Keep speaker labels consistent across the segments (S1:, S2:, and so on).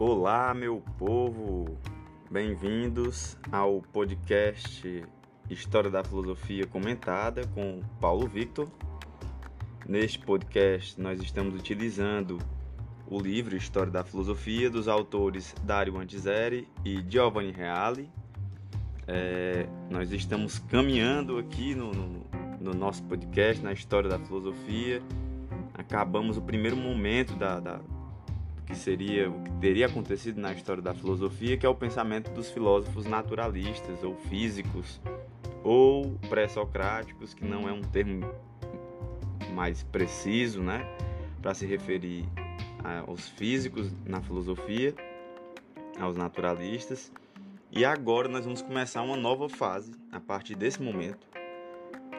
S1: Olá, meu povo! Bem-vindos ao podcast História da Filosofia Comentada com Paulo Victor. Neste podcast, nós estamos utilizando o livro História da Filosofia dos autores Dario Antiseri e Giovanni Reale. É, nós estamos caminhando aqui no, no, no, nosso podcast, na História da Filosofia. Acabamos o primeiro momento da, da que seria o que teria acontecido na história da filosofia, que é o pensamento dos filósofos naturalistas ou físicos ou pré-socráticos, que não é um termo mais preciso, né, para se referir aos físicos na filosofia, aos naturalistas. E agora nós vamos começar uma nova fase a partir desse momento,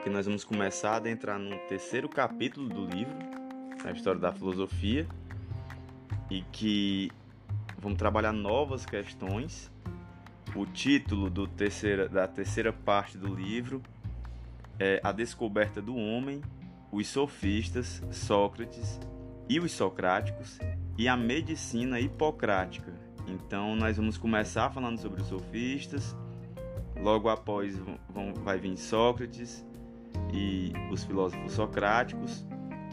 S1: que nós vamos começar a entrar no terceiro capítulo do livro, a história da filosofia, e que vamos trabalhar novas questões. O título do terceira, da terceira parte do livro é A Descoberta do Homem, os Sofistas, Sócrates e os Socráticos e a Medicina Hipocrática. Então, nós vamos começar falando sobre os sofistas, logo após vão, vai vir Sócrates e os filósofos socráticos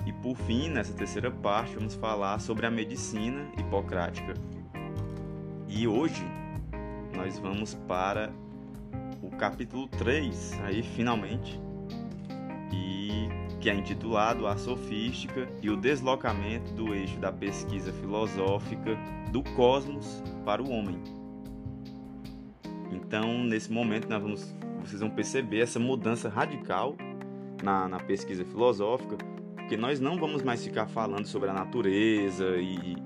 S1: e por fim, nessa terceira parte, vamos falar sobre a medicina hipocrática. E hoje nós vamos para o capítulo 3, aí finalmente, e que é intitulado A Sofística e o Deslocamento do Eixo da Pesquisa Filosófica do Cosmos para o Homem. Então, nesse momento, nós vamos, vocês vão perceber essa mudança radical na, na pesquisa filosófica porque nós não vamos mais ficar falando sobre a natureza e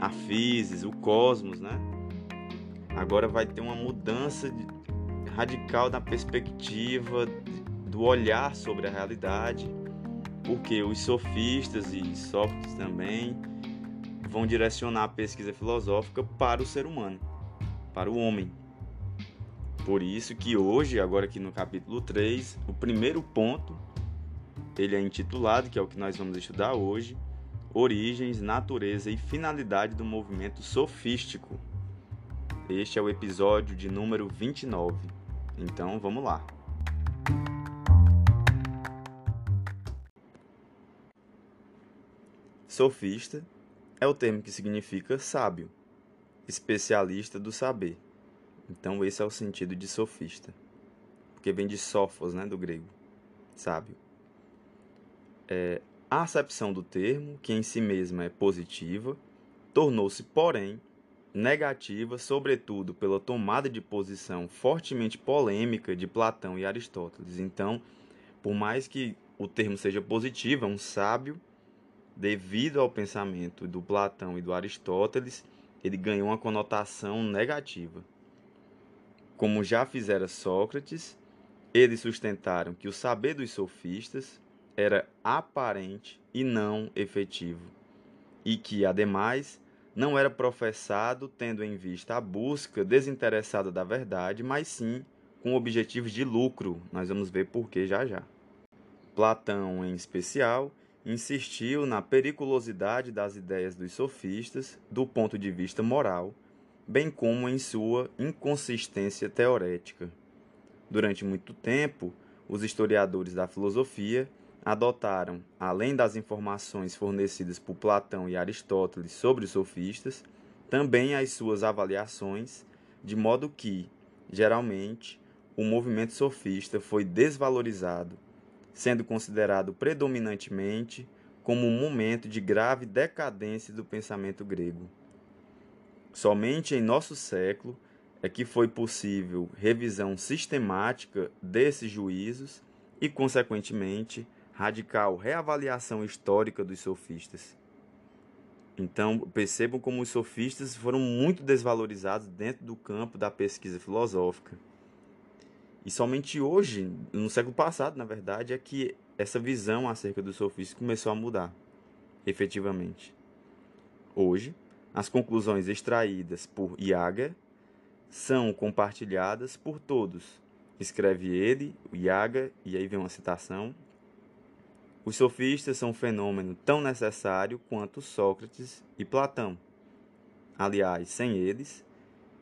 S1: a física, o cosmos, né? Agora vai ter uma mudança radical na perspectiva do olhar sobre a realidade, porque os sofistas e Sócrates também vão direcionar a pesquisa filosófica para o ser humano, para o homem. Por isso que hoje, agora aqui no capítulo 3, o primeiro ponto ele é intitulado, que é o que nós vamos estudar hoje, Origens, Natureza e Finalidade do Movimento Sofístico. Este é o episódio de número 29. Então vamos lá. Sofista é o termo que significa sábio, especialista do saber. Então esse é o sentido de sofista, porque vem de sofos, né, do grego, sábio é, a acepção do termo, que em si mesma é positiva, tornou-se, porém, negativa, sobretudo pela tomada de posição fortemente polêmica de Platão e Aristóteles. Então, por mais que o termo seja positivo, é um sábio, devido ao pensamento do Platão e do Aristóteles, ele ganhou uma conotação negativa. Como já fizera Sócrates, eles sustentaram que o saber dos sofistas, era aparente e não efetivo, e que, ademais, não era professado tendo em vista a busca desinteressada da verdade, mas sim com objetivos de lucro. Nós vamos ver por que já já. Platão, em especial, insistiu na periculosidade das ideias dos sofistas do ponto de vista moral, bem como em sua inconsistência teorética. Durante muito tempo, os historiadores da filosofia adotaram, além das informações fornecidas por Platão e Aristóteles sobre os sofistas, também as suas avaliações, de modo que, geralmente, o movimento sofista foi desvalorizado, sendo considerado predominantemente como um momento de grave decadência do pensamento grego. Somente em nosso século é que foi possível revisão sistemática desses juízos e, consequentemente, radical reavaliação histórica dos sofistas. Então, percebam como os sofistas foram muito desvalorizados dentro do campo da pesquisa filosófica. E somente hoje, no século passado, na verdade, é que essa visão acerca dos sofistas começou a mudar, efetivamente. Hoje, as conclusões extraídas por Iaga são compartilhadas por todos. Escreve ele, o Iaga, e aí vem uma citação, os sofistas são um fenômeno tão necessário quanto Sócrates e Platão. Aliás, sem eles,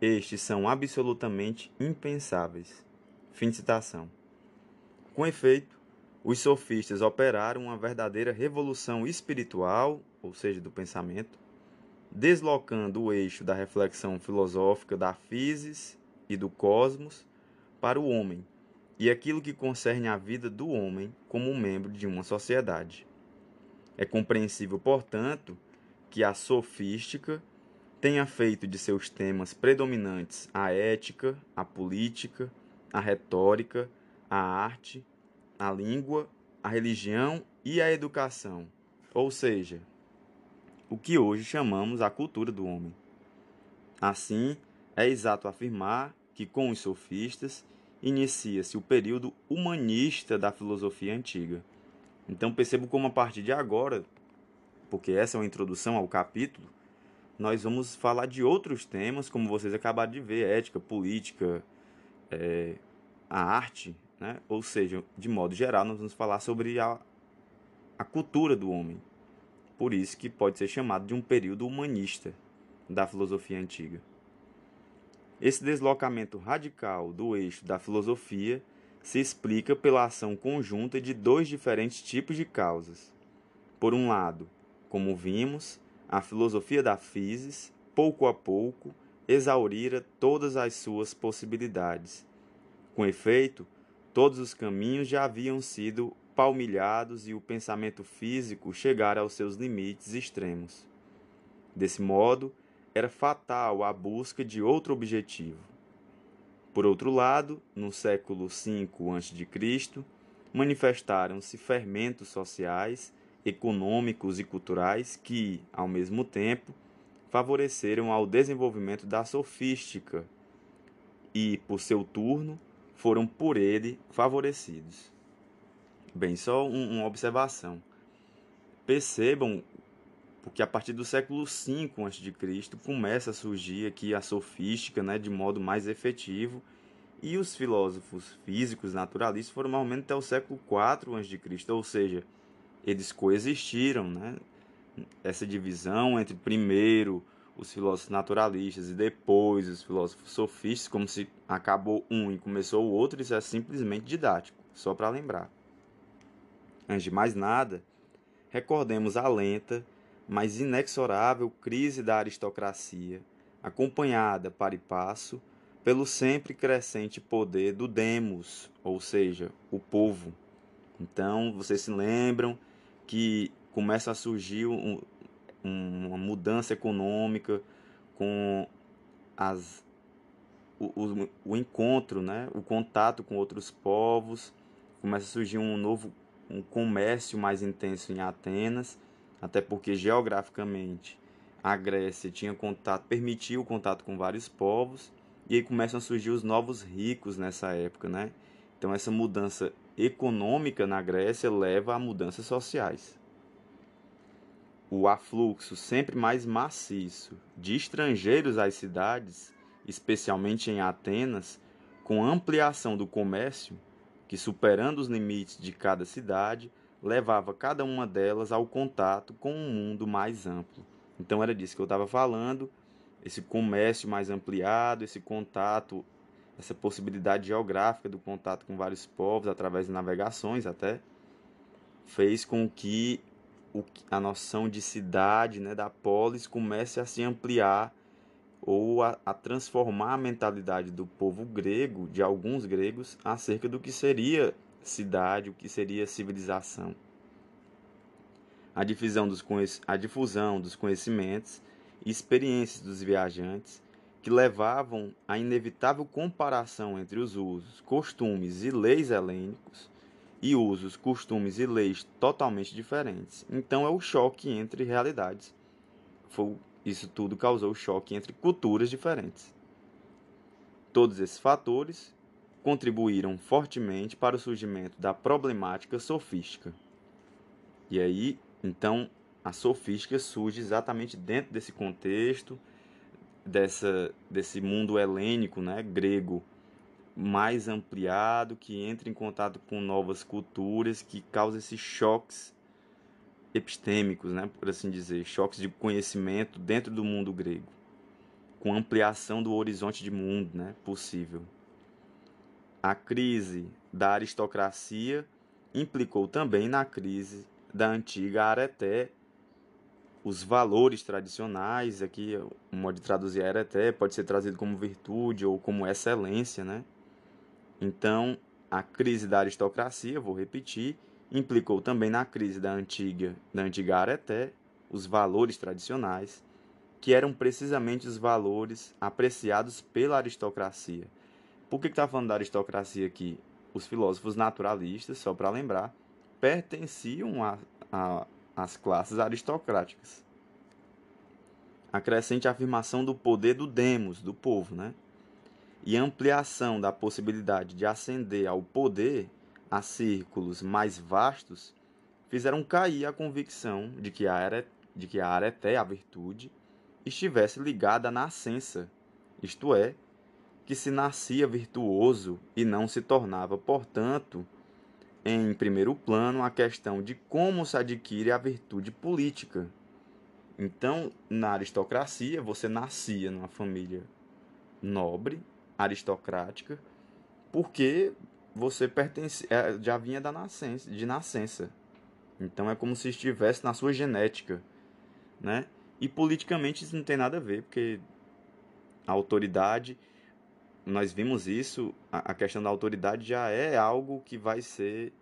S1: estes são absolutamente impensáveis. Fim de citação. Com efeito, os sofistas operaram uma verdadeira revolução espiritual, ou seja, do pensamento, deslocando o eixo da reflexão filosófica da physis e do cosmos para o homem e aquilo que concerne a vida do homem como membro de uma sociedade. É compreensível, portanto, que a sofística tenha feito de seus temas predominantes a ética, a política, a retórica, a arte, a língua, a religião e a educação, ou seja, o que hoje chamamos a cultura do homem. Assim, é exato afirmar que com os sofistas inicia-se o período humanista da filosofia antiga. Então percebo como a partir de agora, porque essa é uma introdução ao capítulo, nós vamos falar de outros temas, como vocês acabaram de ver, ética, política, é, a arte, né? ou seja, de modo geral, nós vamos falar sobre a, a cultura do homem. Por isso que pode ser chamado de um período humanista da filosofia antiga. Esse deslocamento radical do eixo da filosofia se explica pela ação conjunta de dois diferentes tipos de causas. Por um lado, como vimos, a filosofia da physis, pouco a pouco, exaurira todas as suas possibilidades. Com efeito, todos os caminhos já haviam sido palmilhados e o pensamento físico chegara aos seus limites extremos. Desse modo, era fatal a busca de outro objetivo. Por outro lado, no século V a.C., manifestaram-se fermentos sociais, econômicos e culturais que, ao mesmo tempo, favoreceram ao desenvolvimento da sofística e, por seu turno, foram por ele favorecidos. Bem, só um, uma observação. Percebam porque a partir do século V a.C. começa a surgir aqui a sofística né, de modo mais efetivo e os filósofos físicos naturalistas foram normalmente até o século IV a.C., ou seja, eles coexistiram, né? Essa divisão entre primeiro os filósofos naturalistas e depois os filósofos sofistas, como se acabou um e começou o outro, isso é simplesmente didático, só para lembrar. Antes de mais nada, recordemos a lenta, mas inexorável crise da aristocracia, acompanhada para e passo pelo sempre crescente poder do demos, ou seja, o povo. Então, vocês se lembram que começa a surgir um, um, uma mudança econômica com as, o, o, o encontro, né? o contato com outros povos, começa a surgir um novo um comércio mais intenso em Atenas, até porque geograficamente a Grécia tinha contato, permitia o contato com vários povos, e aí começam a surgir os novos ricos nessa época, né? Então essa mudança econômica na Grécia leva a mudanças sociais. O afluxo sempre mais maciço de estrangeiros às cidades, especialmente em Atenas, com ampliação do comércio, que, superando os limites de cada cidade, levava cada uma delas ao contato com um mundo mais amplo. Então era disso que eu estava falando, esse comércio mais ampliado, esse contato, essa possibilidade geográfica do contato com vários povos através de navegações até, fez com que a noção de cidade, né, da polis, comece a se ampliar ou a, a, transformar a mentalidade do povo grego, de alguns gregos, acerca do que seria cidade, o que seria civilização. A difusão dos, a difusão dos conhecimentos e experiências dos viajantes que levavam à inevitável comparação entre os usos, costumes e leis helênicos e usos, costumes e leis totalmente diferentes. Então é o choque entre realidades. Foi isso tudo causou choque entre culturas diferentes. Todos esses fatores contribuíram fortemente para o surgimento da problemática sofística. E aí, então, a sofística surge exatamente dentro desse contexto, dessa, desse mundo helênico, né, grego, mais ampliado, que entra em contato com novas culturas, que causa esses choques epistêmicos, né, por assim dizer, choques de conhecimento dentro do mundo grego. com ampliação do horizonte de mundo né, possível. A crise da aristocracia implicou também na crise da antiga areté os valores tradicionais, aqui o modo de traduzir areté pode ser trazido como virtude ou como excelência, né? Então, a crise da aristocracia, vou repetir, implicou também na crise da antiga, da antiga areté os valores tradicionais, que eram precisamente os valores apreciados pela aristocracia. Por que está falando da aristocracia aqui? Os filósofos naturalistas, só para lembrar, pertenciam a, a as classes aristocráticas. A crescente afirmação do poder do demos, do povo, né? E ampliação da possibilidade de ascender ao poder a círculos mais vastos fizeram cair a convicção de que a, are, de que a areté, a virtude, estivesse ligada à nascença, isto é, que se nascia virtuoso e não se tornava, portanto, em primeiro plano a questão de como se adquire a virtude política. Então, na aristocracia, você nascia numa família nobre, aristocrática, porque você pertence, é, já vinha da nascença, de nascença. Então é como se estivesse na sua genética, né? E politicamente isso não tem nada a ver, porque a autoridade nós vimos isso, a questão da autoridade já é algo que vai ser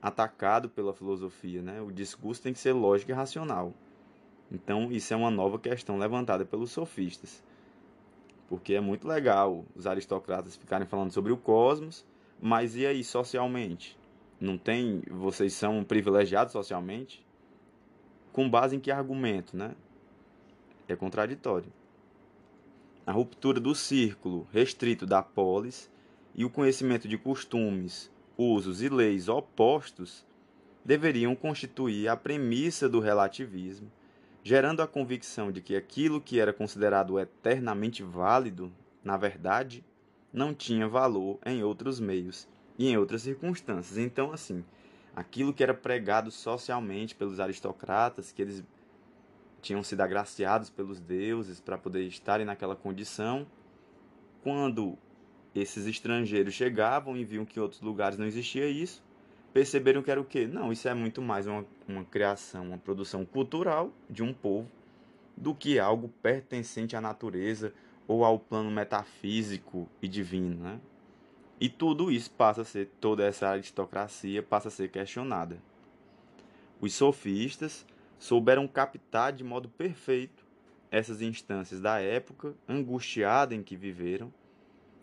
S1: atacado pela filosofia, né? O discurso tem que ser lógico e racional. Então, isso é uma nova questão levantada pelos sofistas. Porque é muito legal os aristocratas ficarem falando sobre o cosmos, mas e aí socialmente? Não tem, vocês são privilegiados socialmente? Com base em que argumento, né? É contraditório a ruptura do círculo restrito da polis e o conhecimento de costumes, usos e leis opostos deveriam constituir a premissa do relativismo, gerando a convicção de que aquilo que era considerado eternamente válido, na verdade, não tinha valor em outros meios e em outras circunstâncias. Então, assim, aquilo que era pregado socialmente pelos aristocratas, que eles tinham sido agraciados pelos deuses para poder estarem naquela condição. Quando esses estrangeiros chegavam e viam que em outros lugares não existia isso, perceberam que era o quê? Não, isso é muito mais uma, uma criação, uma produção cultural de um povo do que algo pertencente à natureza ou ao plano metafísico e divino, né? E tudo isso passa a ser, toda essa aristocracia passa a ser questionada. Os sofistas souberam captar de modo perfeito essas instâncias da época angustiada em que viveram,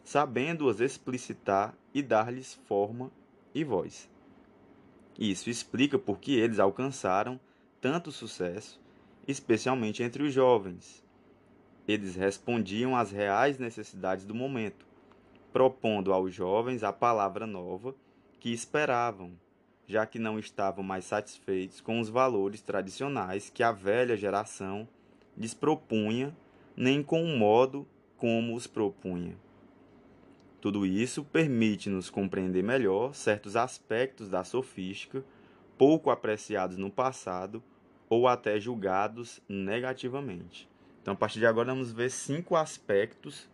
S1: sabendo-as explicitar e dar-lhes forma e voz. Isso explica por que eles alcançaram tanto sucesso, especialmente entre os jovens. Eles respondiam às reais necessidades do momento, propondo aos jovens a palavra nova que esperavam já que não estavam mais satisfeitos com os valores tradicionais que a velha geração lhes propunha, nem com o modo como os propunha. Tudo isso permite-nos compreender melhor certos aspectos da sofística, pouco apreciados no passado ou até julgados negativamente. Então, a partir de agora, vamos ver cinco aspectos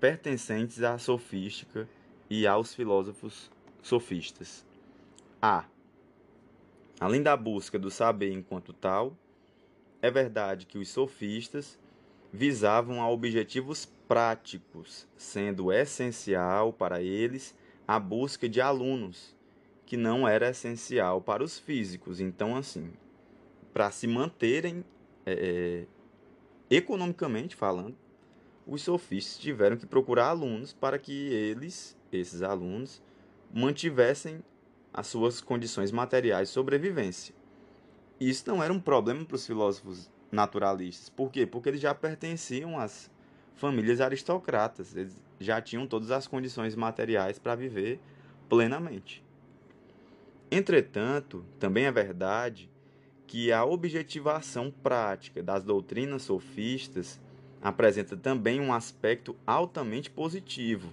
S1: pertencentes à sofística e aos filósofos sofistas. A. Além da busca do saber enquanto tal, é verdade que os sofistas visavam a objetivos práticos, sendo essencial para eles a busca de alunos, que não era essencial para os físicos. Então, assim, para se manterem é, é, economicamente falando, os sofistas tiveram que procurar alunos para que eles, esses alunos, mantivessem as suas condições materiais de sobrevivência. Isso não era um problema para os filósofos naturalistas. Por quê? Porque eles já pertenciam às famílias aristocratas, eles já tinham todas as condições materiais para viver plenamente. Entretanto, também é verdade que a objetivação prática das doutrinas sofistas apresenta também um aspecto altamente positivo.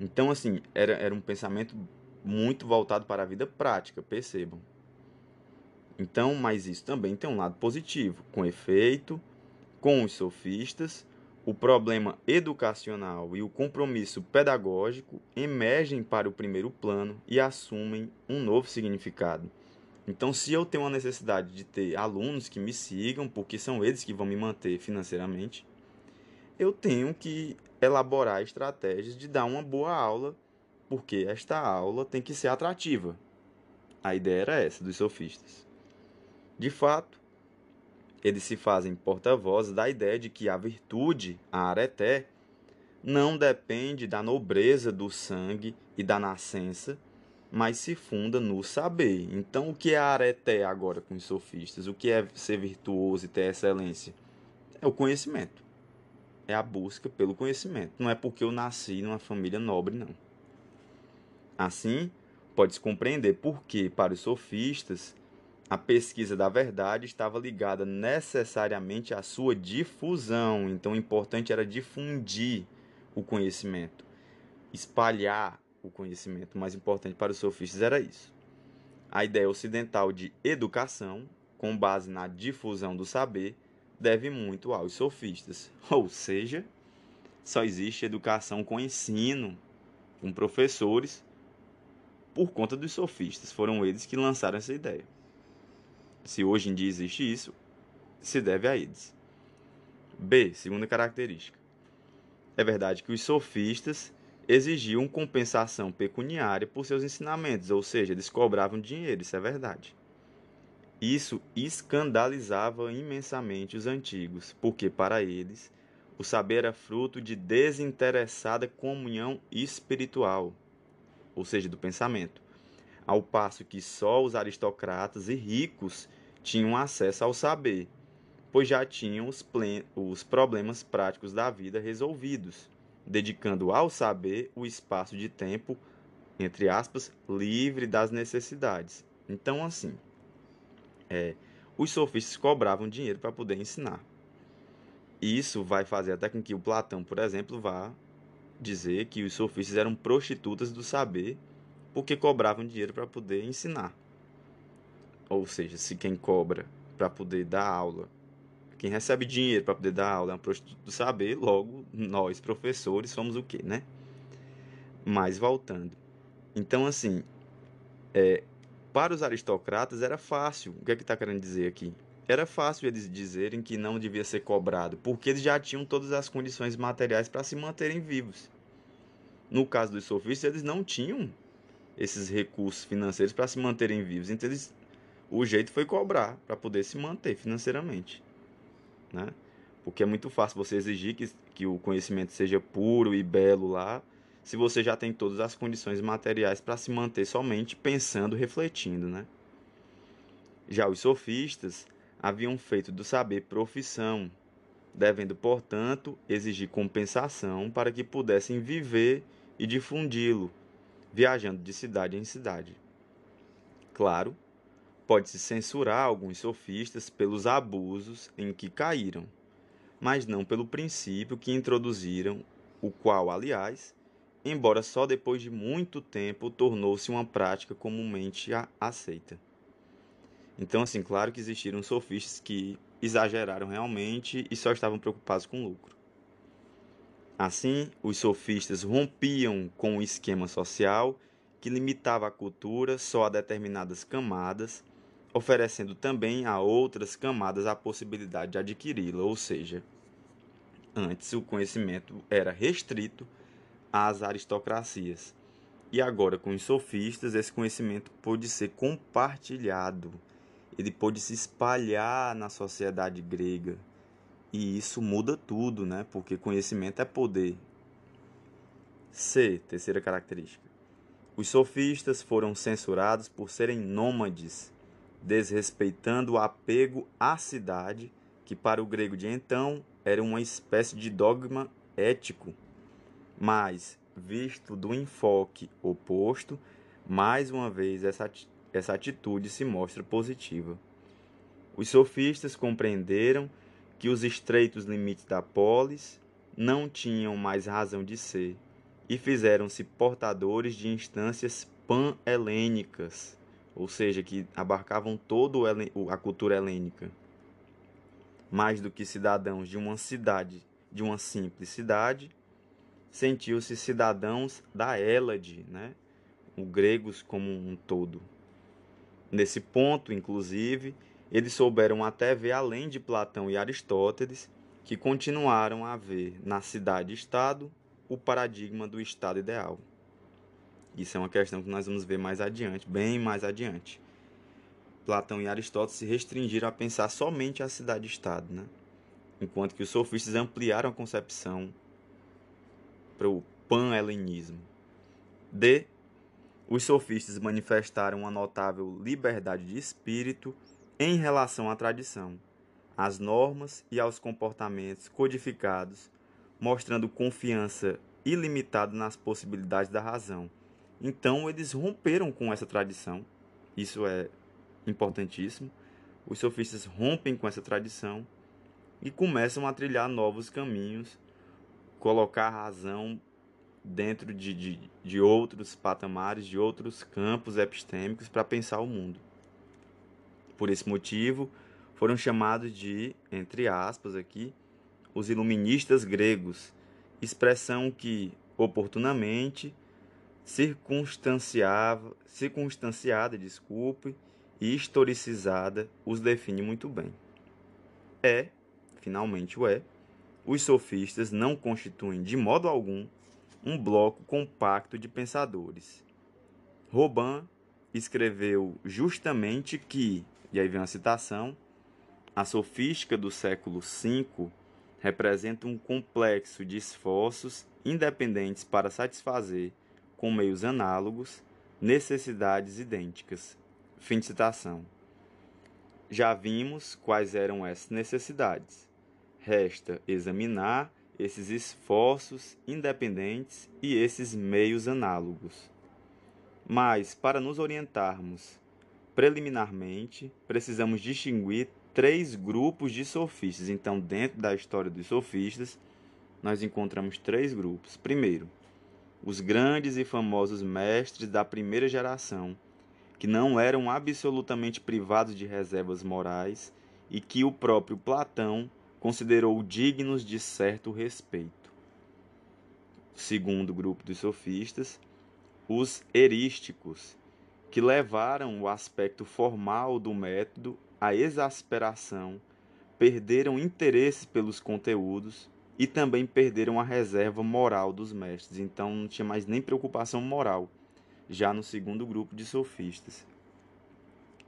S1: Então, assim, era, era um pensamento muito voltado para a vida prática, percebam. Então, mas isso também tem um lado positivo. Com efeito, com os sofistas, o problema educacional e o compromisso pedagógico emergem para o primeiro plano e assumem um novo significado. Então, se eu tenho uma necessidade de ter alunos que me sigam, porque são eles que vão me manter financeiramente, eu tenho que elaborar estratégias de dar uma boa aula, porque esta aula tem que ser atrativa. A ideia era essa dos sofistas. De fato, eles se fazem porta-vozes da ideia de que a virtude, a areté, não depende da nobreza do sangue e da nascença, mas se funda no saber. Então, o que é areté agora com os sofistas? O que é ser virtuoso e ter excelência? É o conhecimento. É a busca pelo conhecimento. Não é porque eu nasci numa família nobre, não. Assim, pode-se compreender por que, para os sofistas, a pesquisa da verdade estava ligada necessariamente à sua difusão. Então, o importante era difundir o conhecimento, espalhar o conhecimento. O mais importante para os sofistas era isso. A ideia ocidental de educação, com base na difusão do saber, deve muito aos sofistas. Ou seja, só existe educação com ensino, com professores, por conta dos sofistas. Foram eles que lançaram essa ideia se hoje em dia existe isso, se deve a eles. B. Segunda característica. É verdade que os sofistas exigiam compensação pecuniária por seus ensinamentos, ou seja, eles cobravam dinheiro, isso é verdade. Isso escandalizava imensamente os antigos, porque para eles o saber era fruto de desinteressada comunhão espiritual, ou seja, do pensamento ao passo que só os aristocratas e ricos tinham acesso ao saber, pois já tinham os, os problemas práticos da vida resolvidos, dedicando ao saber o espaço de tempo, entre aspas, livre das necessidades. Então, assim, é, os sofistas cobravam dinheiro para poder ensinar. Isso vai fazer até com que o Platão, por exemplo, vá dizer que os sofistas eram prostitutas do saber porque cobravam dinheiro para poder ensinar. Ou seja, se quem cobra para poder dar aula, quem recebe dinheiro para poder dar aula é um prostituto do saber, logo nós, professores, somos o quê, né? Mas voltando. Então, assim, é, para os aristocratas era fácil. O que é que está querendo dizer aqui? Era fácil eles dizerem que não devia ser cobrado, porque eles já tinham todas as condições materiais para se manterem vivos. No caso dos sofistas, eles não tinham esses recursos financeiros para se manterem vivos. Então, eles, o jeito foi cobrar para poder se manter financeiramente. Né? Porque é muito fácil você exigir que, que o conhecimento seja puro e belo lá, se você já tem todas as condições materiais para se manter somente pensando, refletindo. Né? Já os sofistas haviam feito do saber profissão, devendo, portanto, exigir compensação para que pudessem viver e difundi-lo viajando de cidade em cidade. Claro, pode-se censurar alguns sofistas pelos abusos em que caíram, mas não pelo princípio que introduziram, o qual, aliás, embora só depois de muito tempo tornou-se uma prática comumente aceita. Então, assim, claro que existiram sofistas que exageraram realmente e só estavam preocupados com lucro. Assim, os sofistas rompiam com o esquema social que limitava a cultura só a determinadas camadas, oferecendo também a outras camadas a possibilidade de adquiri-la, ou seja, antes o conhecimento era restrito às aristocracias. E agora, com os sofistas, esse conhecimento pôde ser compartilhado, ele pôde se espalhar na sociedade grega e isso muda tudo, né? Porque conhecimento é poder. C, terceira característica. Os sofistas foram censurados por serem nômades, desrespeitando o apego à cidade, que para o grego de então era uma espécie de dogma ético. Mas, visto do enfoque oposto, mais uma vez essa, essa atitude se mostra positiva. Os sofistas compreenderam que os estreitos limites da polis não tinham mais razão de ser e fizeram-se portadores de instâncias pan-helênicas, ou seja, que abarcavam toda a cultura helênica. Mais do que cidadãos de uma cidade de uma simples cidade, sentiu-se cidadãos da Hélade, né? os gregos como um todo. Nesse ponto, inclusive, eles souberam até ver além de Platão e Aristóteles, que continuaram a ver na cidade-estado o paradigma do estado ideal. Isso é uma questão que nós vamos ver mais adiante, bem mais adiante. Platão e Aristóteles se restringiram a pensar somente a cidade-estado, né? enquanto que os sofistas ampliaram a concepção para o pan-helenismo. D. Os sofistas manifestaram uma notável liberdade de espírito em relação à tradição, às normas e aos comportamentos codificados, mostrando confiança ilimitada nas possibilidades da razão. Então, eles romperam com essa tradição, isso é importantíssimo. Os sofistas rompem com essa tradição e começam a trilhar novos caminhos, colocar a razão dentro de, de, de outros patamares, de outros campos epistêmicos para pensar o mundo. Por esse motivo, foram chamados de, entre aspas aqui, os iluministas gregos, expressão que, oportunamente, circunstanciava, circunstanciada, desculpe, e historicizada os define muito bem. É, finalmente o é, os sofistas não constituem de modo algum um bloco compacto de pensadores. Robin escreveu justamente que e aí vem a citação: a sofística do século V representa um complexo de esforços independentes para satisfazer, com meios análogos, necessidades idênticas. Fim de citação. Já vimos quais eram essas necessidades. Resta examinar esses esforços independentes e esses meios análogos. Mas, para nos orientarmos Preliminarmente, precisamos distinguir três grupos de sofistas. Então, dentro da história dos sofistas, nós encontramos três grupos. Primeiro, os grandes e famosos mestres da primeira geração, que não eram absolutamente privados de reservas morais e que o próprio Platão considerou dignos de certo respeito. Segundo grupo dos sofistas, os erísticos, que levaram o aspecto formal do método à exasperação, perderam interesse pelos conteúdos e também perderam a reserva moral dos mestres. Então não tinha mais nem preocupação moral, já no segundo grupo de sofistas.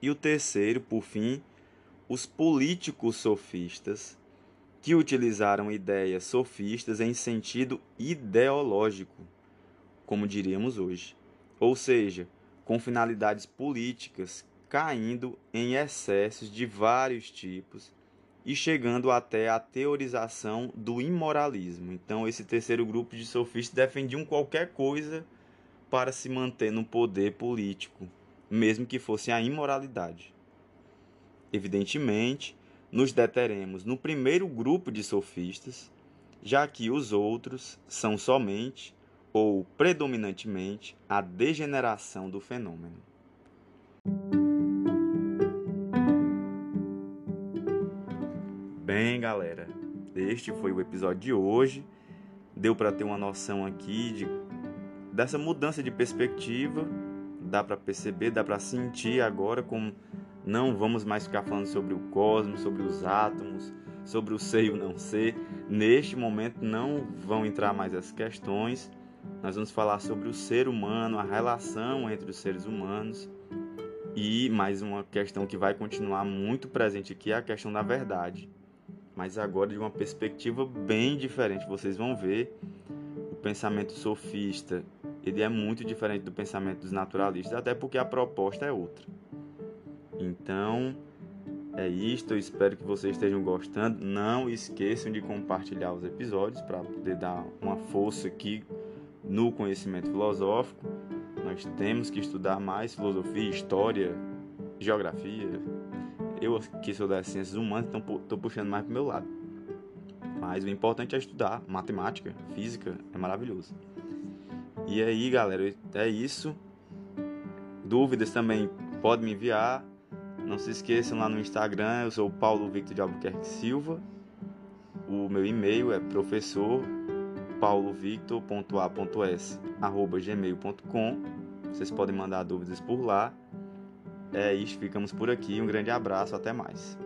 S1: E o terceiro, por fim, os políticos sofistas, que utilizaram ideias sofistas em sentido ideológico, como diríamos hoje. Ou seja, com finalidades políticas, caindo em excessos de vários tipos e chegando até a teorização do imoralismo. Então, esse terceiro grupo de sofistas defendiam qualquer coisa para se manter no poder político, mesmo que fosse a imoralidade. Evidentemente, nos deteremos no primeiro grupo de sofistas, já que os outros são somente ou predominantemente a degeneração do fenômeno. Bem, galera, este foi o episódio de hoje. Deu para ter uma noção aqui de dessa mudança de perspectiva, dá para perceber, dá para sentir agora como não vamos mais ficar falando sobre o cosmos, sobre os átomos, sobre o ser e o não ser. Neste momento não vão entrar mais as questões nós vamos falar sobre o ser humano, a relação entre os seres humanos e mais uma questão que vai continuar muito presente aqui é a questão da verdade. Mas agora de uma perspectiva bem diferente. Vocês vão ver o pensamento sofista, ele é muito diferente do pensamento dos naturalistas, até porque a proposta é outra. Então, é isto, eu espero que vocês estejam gostando. Não esqueçam de compartilhar os episódios para poder dar uma força aqui no conhecimento filosófico, nós temos que estudar mais filosofia, história, geografia. Eu que sou das ciências humanas, então estou puxando mais para o meu lado. Mas o importante é estudar matemática, física, é maravilhoso. E aí, galera, é isso. Dúvidas também pode me enviar. Não se esqueçam lá no Instagram, eu sou Paulo Victor de Albuquerque Silva. o meu e-mail é professor paulovictor.a.s@gmail.com. Vocês podem mandar dúvidas por lá. É isso, ficamos por aqui. Um grande abraço, até mais.